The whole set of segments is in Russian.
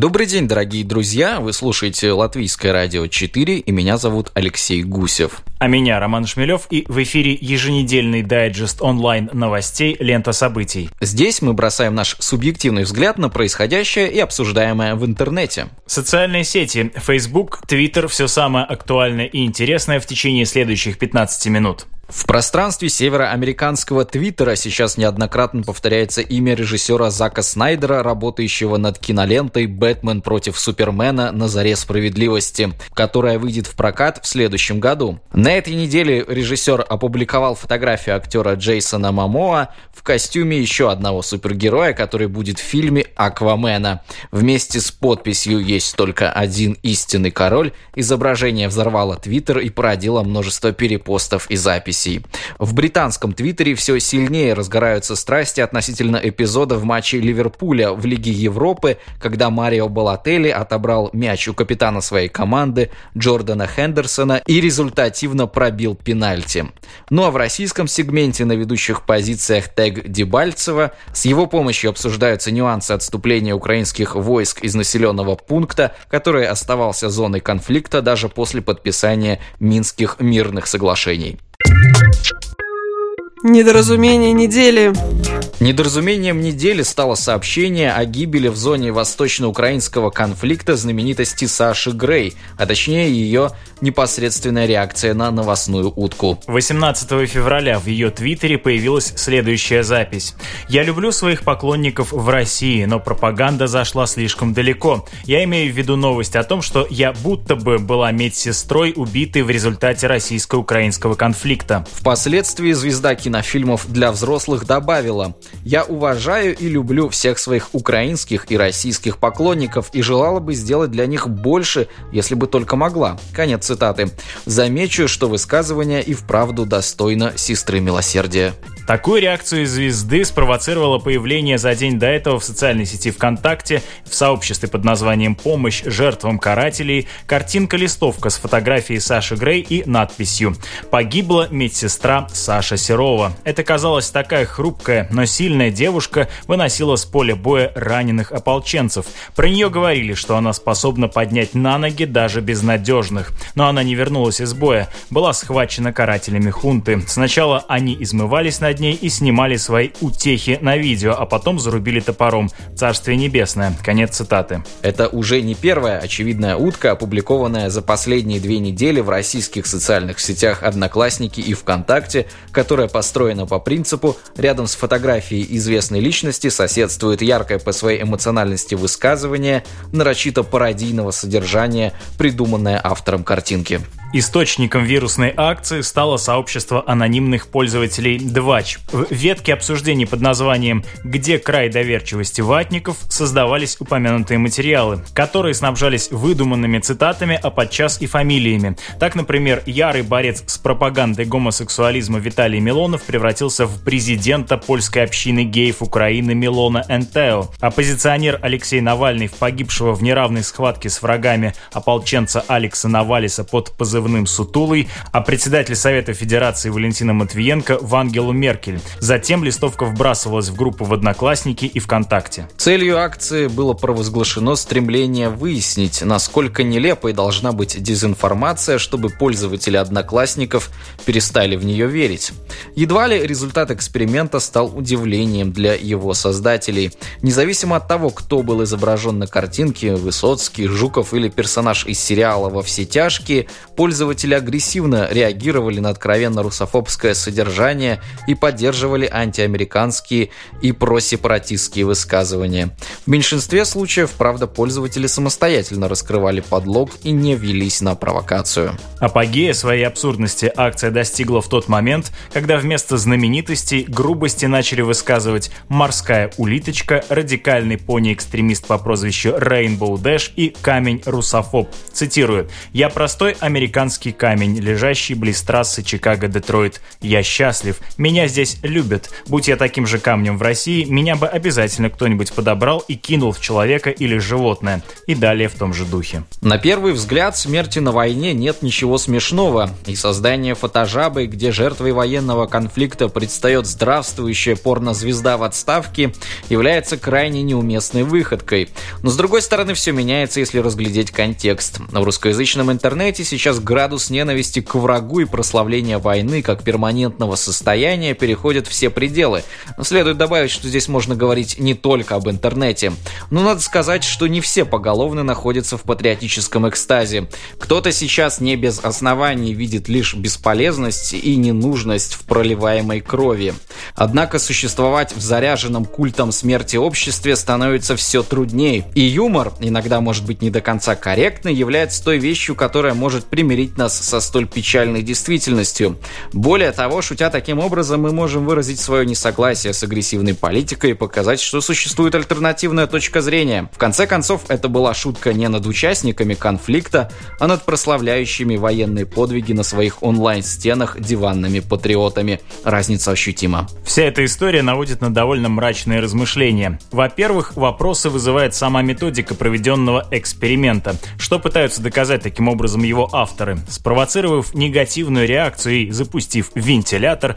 Добрый день, дорогие друзья! Вы слушаете Латвийское радио 4, и меня зовут Алексей Гусев. А меня Роман Шмелев, и в эфире еженедельный дайджест онлайн новостей «Лента событий». Здесь мы бросаем наш субъективный взгляд на происходящее и обсуждаемое в интернете. Социальные сети, Facebook, Twitter – все самое актуальное и интересное в течение следующих 15 минут. В пространстве североамериканского Твиттера сейчас неоднократно повторяется имя режиссера Зака Снайдера, работающего над кинолентой «Бэтмен против Супермена. На заре справедливости», которая выйдет в прокат в следующем году. На этой неделе режиссер опубликовал фотографию актера Джейсона Мамоа в костюме еще одного супергероя, который будет в фильме «Аквамена». Вместе с подписью «Есть только один истинный король» изображение взорвало Твиттер и породило множество перепостов и записей России. В британском твиттере все сильнее разгораются страсти относительно эпизода в матче Ливерпуля в Лиге Европы, когда Марио Балотелли отобрал мяч у капитана своей команды Джордана Хендерсона и результативно пробил пенальти. Ну а в российском сегменте на ведущих позициях тег Дебальцева с его помощью обсуждаются нюансы отступления украинских войск из населенного пункта, который оставался зоной конфликта даже после подписания Минских мирных соглашений. Недоразумение недели. Недоразумением недели стало сообщение о гибели в зоне восточно-украинского конфликта знаменитости Саши Грей, а точнее ее непосредственная реакция на новостную утку. 18 февраля в ее твиттере появилась следующая запись. «Я люблю своих поклонников в России, но пропаганда зашла слишком далеко. Я имею в виду новость о том, что я будто бы была медсестрой, убитой в результате российско-украинского конфликта». Впоследствии звезда кинофильмов для взрослых добавила «Я уважаю и люблю всех своих украинских и российских поклонников и желала бы сделать для них больше, если бы только могла». Конец цитаты. Замечу, что высказывание и вправду достойно сестры милосердия. Такую реакцию звезды спровоцировало появление за день до этого в социальной сети ВКонтакте в сообществе под названием «Помощь жертвам карателей» картинка-листовка с фотографией Саши Грей и надписью «Погибла медсестра Саша Серова». Это казалось такая хрупкая, но сильная девушка выносила с поля боя раненых ополченцев. Про нее говорили, что она способна поднять на ноги даже безнадежных. Но она не вернулась из боя, была схвачена карателями хунты. Сначала они измывались над ней и снимали свои утехи на видео, а потом зарубили топором. Царствие небесное. Конец цитаты. Это уже не первая очевидная утка, опубликованная за последние две недели в российских социальных сетях «Одноклассники» и «ВКонтакте», которая построена по принципу «рядом с фотографией известной личности соседствует яркое по своей эмоциональности высказывание нарочито пародийного содержания, придуманное автором картинки. Источником вирусной акции стало сообщество анонимных пользователей 2 передач ветки обсуждений под названием «Где край доверчивости ватников» создавались упомянутые материалы, которые снабжались выдуманными цитатами, а подчас и фамилиями. Так, например, ярый борец с пропагандой гомосексуализма Виталий Милонов превратился в президента польской общины геев Украины Милона Энтео. Оппозиционер Алексей Навальный в погибшего в неравной схватке с врагами ополченца Алекса Навалиса под позывным «Сутулой», а председатель Совета Федерации Валентина Матвиенко в Ангелу Меркель Затем листовка вбрасывалась в группу в Одноклассники и ВКонтакте. Целью акции было провозглашено стремление выяснить, насколько нелепой должна быть дезинформация, чтобы пользователи Одноклассников перестали в нее верить. Едва ли результат эксперимента стал удивлением для его создателей. Независимо от того, кто был изображен на картинке, Высоцкий, Жуков или персонаж из сериала «Во все тяжкие», Пользователи агрессивно реагировали на откровенно русофобское содержание и поддерживали антиамериканские и просепаратистские высказывания. В меньшинстве случаев, правда, пользователи самостоятельно раскрывали подлог и не велись на провокацию. Апогея своей абсурдности акция достигла в тот момент, когда вместо знаменитостей грубости начали высказывать «морская улиточка», радикальный пони-экстремист по прозвищу Rainbow Dash и камень-русофоб. Цитирую «Я простой американский камень, лежащий близ трассы Чикаго-Детройт. Я счастлив. Меня здесь любят. Будь я таким же камнем в России, меня бы обязательно кто-нибудь подобрал и кинул в человека или животное. И далее в том же духе. На первый взгляд, смерти на войне нет ничего смешного. И создание фотожабы, где жертвой военного конфликта предстает здравствующая порнозвезда в отставке, является крайне неуместной выходкой. Но с другой стороны, все меняется, если разглядеть контекст. В русскоязычном интернете сейчас градус ненависти к врагу и прославления войны как перманентного состояния переходят все пределы. Следует добавить, что здесь можно говорить не только об интернете. Но надо сказать, что не все поголовно находятся в патриотическом экстазе. Кто-то сейчас не без оснований видит лишь бесполезность и ненужность в проливаемой крови. Однако существовать в заряженном культом смерти обществе становится все труднее. И юмор, иногда может быть не до конца корректный, является той вещью, которая может примирить нас со столь печальной действительностью. Более того, шутя таким образом, мы можем выразить свое несогласие с агрессивной политикой и показать, что существует альтернативная точка зрения. В конце концов, это была шутка не над участниками конфликта, а над прославляющими военные подвиги на своих онлайн-стенах диванными патриотами. Разница ощутима. Вся эта история наводит на довольно мрачные размышления. Во-первых, вопросы вызывает сама методика проведенного эксперимента. Что пытаются доказать таким образом его авторы? Спровоцировав негативную реакцию и запустив вентилятор,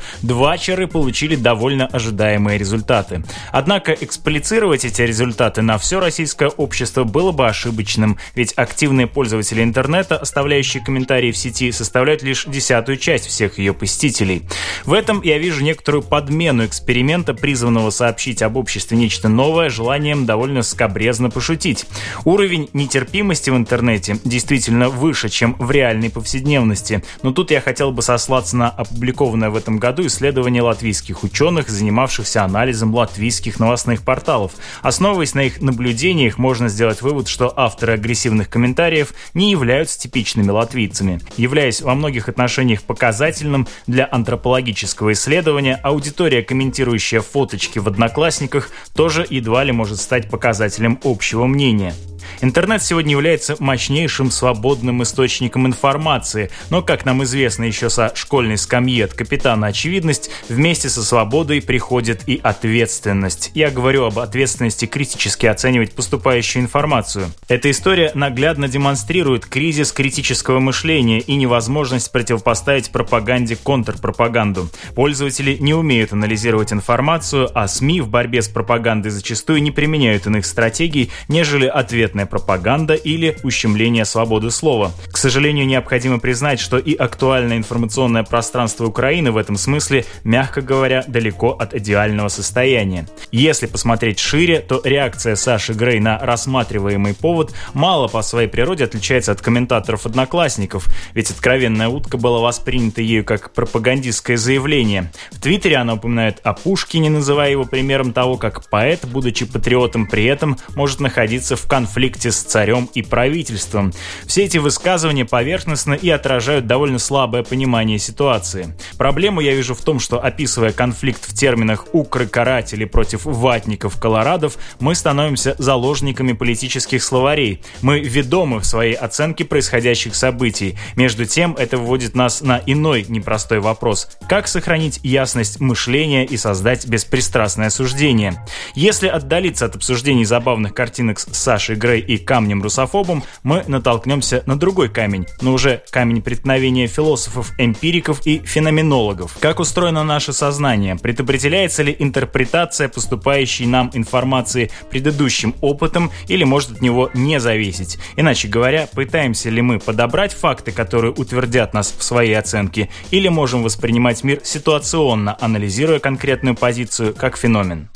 двачеры получили довольно ожидаемые результаты. Однако эксплицировать эти результаты на все российское общество было бы ошибочным, ведь активные пользователи интернета, оставляющие комментарии в сети, составляют лишь десятую часть всех ее посетителей. В этом я вижу некоторую подмену эксперимента, призванного сообщить об обществе нечто новое, желанием довольно скобрезно пошутить. Уровень нетерпимости в интернете действительно выше, чем в реальной повседневности. Но тут я хотел бы сослаться на опубликованное в этом году исследование латвийских ученых, занимавшихся анализом латвийских новостных порталов. Основываясь на их наблюдениях, можно сделать вывод, что авторы агрессивных комментариев не являются типичными латвийцами. Являясь во многих отношениях показательным для антропологического исследования, аудитория, комментирующая фоточки в Одноклассниках, тоже едва ли может стать показателем общего мнения. Интернет сегодня является мощнейшим свободным источником информации, но, как нам известно еще со школьной скамьи от капитана очевидность, вместе со свободой приходит и ответственность. Я говорю об ответственности критически оценивать поступающую информацию. Эта история наглядно демонстрирует кризис критического мышления и невозможность противопоставить пропаганде контрпропаганду. Пользователи не умеют анализировать информацию, а СМИ в борьбе с пропагандой зачастую не применяют иных стратегий, нежели ответная конкретная пропаганда или ущемление свободы слова. К сожалению, необходимо признать, что и актуальное информационное пространство Украины в этом смысле, мягко говоря, далеко от идеального состояния. Если посмотреть шире, то реакция Саши Грей на рассматриваемый повод мало по своей природе отличается от комментаторов-одноклассников, ведь откровенная утка была воспринята ею как пропагандистское заявление. В Твиттере она упоминает о Пушкине, называя его примером того, как поэт, будучи патриотом, при этом может находиться в конфликте конфликте с царем и правительством. Все эти высказывания поверхностны и отражают довольно слабое понимание ситуации. Проблему я вижу в том, что описывая конфликт в терминах «укры-каратели» против ватников колорадов, мы становимся заложниками политических словарей. Мы ведомы в своей оценке происходящих событий. Между тем, это выводит нас на иной непростой вопрос. Как сохранить ясность мышления и создать беспристрастное суждение? Если отдалиться от обсуждений забавных картинок с Сашей Грей и камнем-русофобом, мы натолкнемся на другой камень, но уже камень преткновения философов-эмпириков и феноменологов. Как устроено наше сознание? Предопределяется ли интерпретация поступающей нам информации предыдущим опытом или может от него не зависеть? Иначе говоря, пытаемся ли мы подобрать факты, которые утвердят нас в своей оценке, или можем воспринимать мир ситуационно, анализируя конкретную позицию как феномен?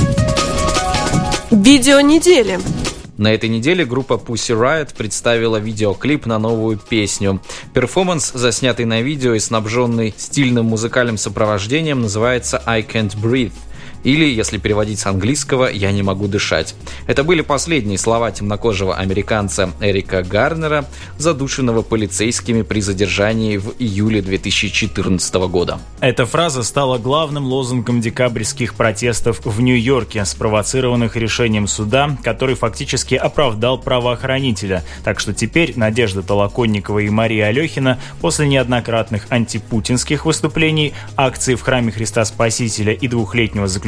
Видео недели. На этой неделе группа Pussy Riot представила видеоклип на новую песню. Перформанс, заснятый на видео и снабженный стильным музыкальным сопровождением, называется «I Can't Breathe». Или, если переводить с английского, «я не могу дышать». Это были последние слова темнокожего американца Эрика Гарнера, задушенного полицейскими при задержании в июле 2014 года. Эта фраза стала главным лозунгом декабрьских протестов в Нью-Йорке, спровоцированных решением суда, который фактически оправдал правоохранителя. Так что теперь Надежда Толоконникова и Мария Алехина после неоднократных антипутинских выступлений, акций в храме Христа Спасителя и двухлетнего заключения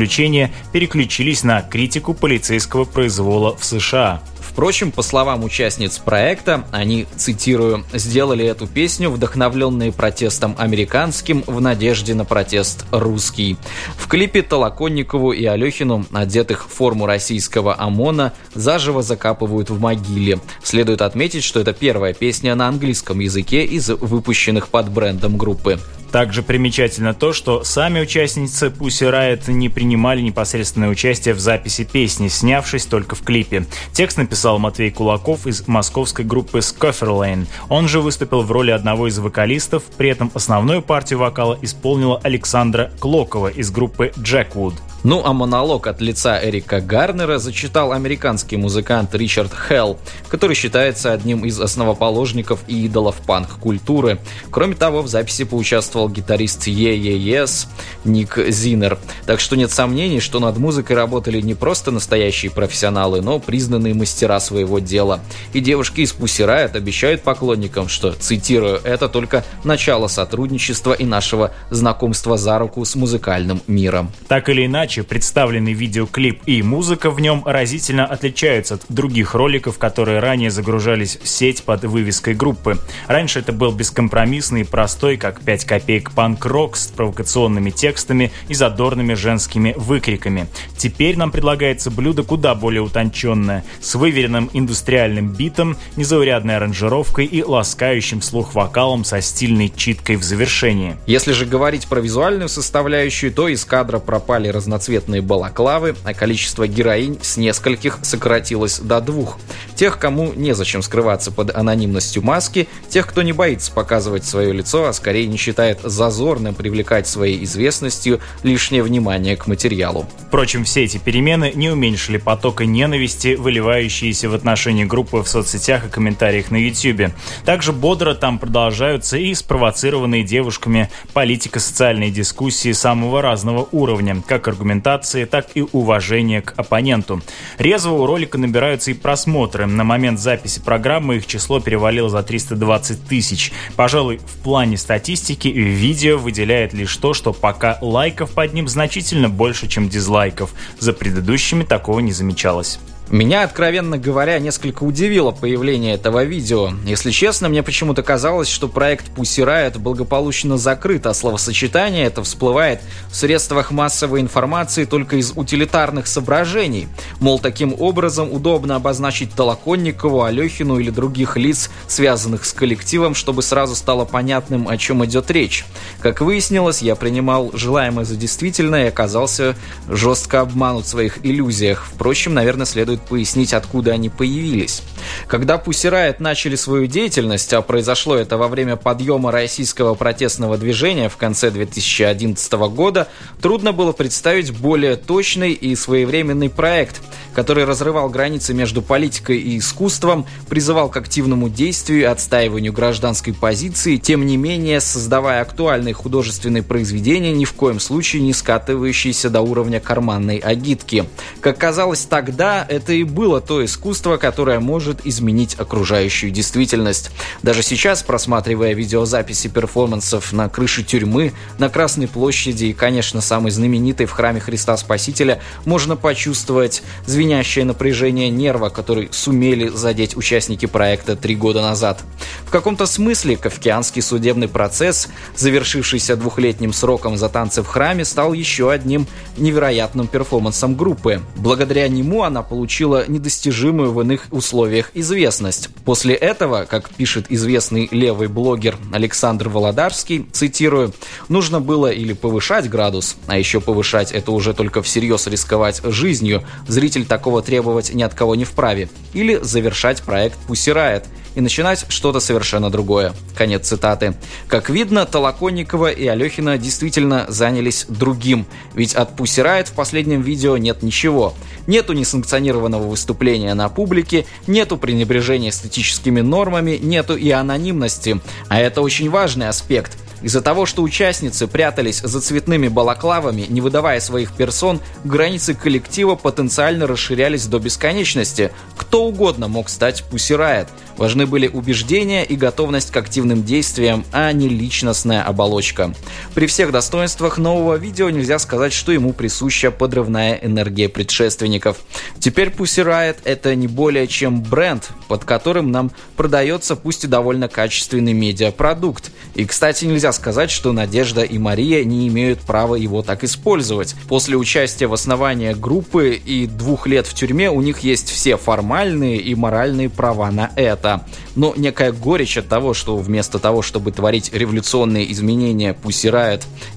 переключились на критику полицейского произвола в США. Впрочем, по словам участниц проекта, они, цитирую, «сделали эту песню, вдохновленные протестом американским, в надежде на протест русский». В клипе Толоконникову и Алехину, одетых в форму российского ОМОНа, заживо закапывают в могиле. Следует отметить, что это первая песня на английском языке из выпущенных под брендом группы. Также примечательно то, что сами участницы Pussy Riot не принимали непосредственное участие в записи песни, снявшись только в клипе. Текст написал Матвей Кулаков из московской группы Scofferlane. Он же выступил в роли одного из вокалистов, при этом основную партию вокала исполнила Александра Клокова из группы Jackwood. Ну а монолог от лица Эрика Гарнера зачитал американский музыкант Ричард Хелл, который считается одним из основоположников и идолов панк-культуры. Кроме того, в записи поучаствовал гитарист Yeah Yeah Yeahs Ник Зинер. Так что нет сомнений, что над музыкой работали не просто настоящие профессионалы, но признанные мастера своего дела. И девушки из Pussy Riot обещают поклонникам, что, цитирую, это только начало сотрудничества и нашего знакомства за руку с музыкальным миром. Так или иначе, иначе, представленный видеоклип и музыка в нем разительно отличаются от других роликов, которые ранее загружались в сеть под вывеской группы. Раньше это был бескомпромиссный и простой, как 5 копеек панк-рок с провокационными текстами и задорными женскими выкриками. Теперь нам предлагается блюдо куда более утонченное, с выверенным индустриальным битом, незаурядной аранжировкой и ласкающим слух вокалом со стильной читкой в завершении. Если же говорить про визуальную составляющую, то из кадра пропали разноцветные разноцветные балаклавы, а количество героинь с нескольких сократилось до двух. Тех, кому незачем скрываться под анонимностью маски, тех, кто не боится показывать свое лицо, а скорее не считает зазорным привлекать своей известностью лишнее внимание к материалу. Впрочем, все эти перемены не уменьшили потока ненависти, выливающиеся в отношении группы в соцсетях и комментариях на YouTube. Также бодро там продолжаются и спровоцированные девушками политико-социальные дискуссии самого разного уровня, как аргумент аргументации, так и уважения к оппоненту. Резво у ролика набираются и просмотры. На момент записи программы их число перевалило за 320 тысяч. Пожалуй, в плане статистики видео выделяет лишь то, что пока лайков под ним значительно больше, чем дизлайков. За предыдущими такого не замечалось. Меня, откровенно говоря, несколько удивило появление этого видео. Если честно, мне почему-то казалось, что проект Pussy Riot благополучно закрыт, а словосочетание это всплывает в средствах массовой информации только из утилитарных соображений. Мол, таким образом удобно обозначить Толоконникову, Алехину или других лиц, связанных с коллективом, чтобы сразу стало понятным, о чем идет речь. Как выяснилось, я принимал желаемое за действительное и оказался жестко обманут в своих иллюзиях. Впрочем, наверное, следует следует пояснить, откуда они появились. Когда Riot начали свою деятельность, а произошло это во время подъема российского протестного движения в конце 2011 года, трудно было представить более точный и своевременный проект, который разрывал границы между политикой и искусством, призывал к активному действию и отстаиванию гражданской позиции, тем не менее создавая актуальные художественные произведения, ни в коем случае не скатывающиеся до уровня карманной агитки. Как казалось тогда, это и было то искусство, которое может изменить окружающую действительность. Даже сейчас, просматривая видеозаписи перформансов на крыше тюрьмы, на Красной площади и, конечно, самой знаменитой в храме Христа Спасителя, можно почувствовать звенящее напряжение нерва, который сумели задеть участники проекта три года назад. В каком-то смысле кавкианский судебный процесс, завершившийся двухлетним сроком за танцы в храме, стал еще одним невероятным перформансом группы. Благодаря нему она получила недостижимую в иных условиях известность. После этого, как пишет известный левый блогер Александр Володарский, цитирую, «нужно было или повышать градус, а еще повышать это уже только всерьез рисковать жизнью, зритель такого требовать ни от кого не вправе. Или завершать проект Pussy Riot и начинать что-то совершенно другое. Конец цитаты. Как видно, Толоконникова и Алехина действительно занялись другим, ведь от Pussy Riot в последнем видео нет ничего. Нету несанкционированного выступления на публике, нету пренебрежения эстетическими нормами, нету и анонимности. А это очень важный аспект – из-за того, что участницы прятались за цветными балаклавами, не выдавая своих персон, границы коллектива потенциально расширялись до бесконечности. Кто угодно мог стать Пусирает. Важны были убеждения и готовность к активным действиям, а не личностная оболочка. При всех достоинствах нового видео нельзя сказать, что ему присуща подрывная энергия предшественников. Теперь Pussy Riot это не более чем бренд, под которым нам продается пусть и довольно качественный медиапродукт. И, кстати, нельзя сказать, что Надежда и Мария не имеют права его так использовать. После участия в основании группы и двух лет в тюрьме у них есть все формальные и моральные права на это это, но некая горечь от того, что вместо того, чтобы творить революционные изменения, Pussy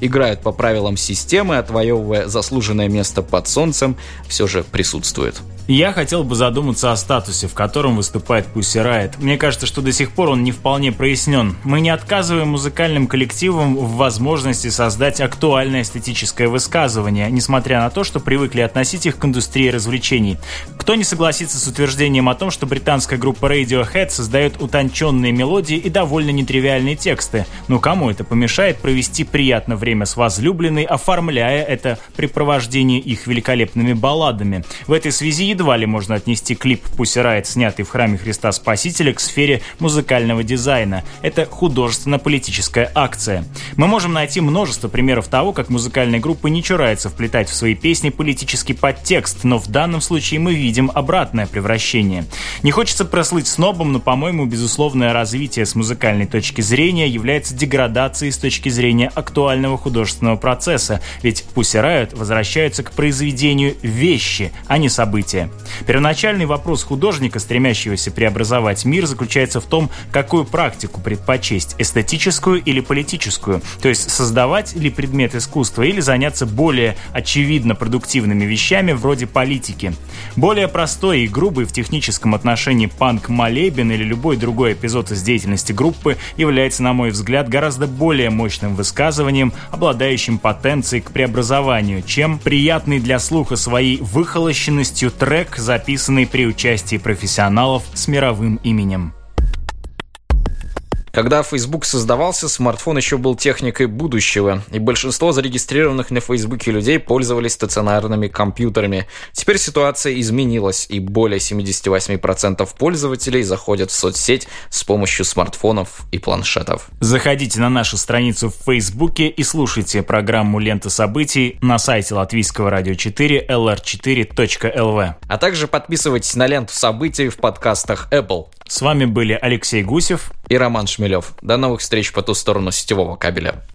играют по правилам системы, отвоевывая заслуженное место под солнцем, все же присутствует. Я хотел бы задуматься о статусе, в котором выступает Pussy Riot. Мне кажется, что до сих пор он не вполне прояснен. Мы не отказываем музыкальным коллективам в возможности создать актуальное эстетическое высказывание, несмотря на то, что привыкли относить их к индустрии развлечений. Кто не согласится с утверждением о том, что британская группа Radiohead создает утонченные мелодии и довольно нетривиальные тексты? Ну кому это помешает провести приятное время с возлюбленной, оформляя это препровождение их великолепными балладами? В этой связи едва ли можно отнести клип Pussy Riot, снятый в храме Христа Спасителя, к сфере музыкального дизайна. Это художественно-политическая акция. Мы можем найти множество примеров того, как музыкальные группы не чураются вплетать в свои песни политический подтекст, но в данном случае мы видим обратное превращение. Не хочется прослыть снобом, но, по-моему, безусловное развитие с музыкальной точки зрения является деградацией с точки зрения актуального художественного процесса, ведь Pussy Riot возвращаются к произведению вещи, а не события. Первоначальный вопрос художника, стремящегося преобразовать мир, заключается в том, какую практику предпочесть – эстетическую или политическую, то есть создавать ли предмет искусства или заняться более очевидно продуктивными вещами вроде политики. Более простой и грубый в техническом отношении панк-молебен или любой другой эпизод из деятельности группы является, на мой взгляд, гораздо более мощным высказыванием, обладающим потенцией к преобразованию, чем приятный для слуха своей выхолощенностью трек, записанный при участии профессионалов с мировым именем. Когда Facebook создавался, смартфон еще был техникой будущего, и большинство зарегистрированных на Facebook людей пользовались стационарными компьютерами. Теперь ситуация изменилась, и более 78% пользователей заходят в соцсеть с помощью смартфонов и планшетов. Заходите на нашу страницу в Facebook и слушайте программу «Лента событий» на сайте латвийского радио 4 lr4.lv. А также подписывайтесь на ленту событий в подкастах Apple. С вами были Алексей Гусев и Роман Шмелев. До новых встреч по ту сторону сетевого кабеля.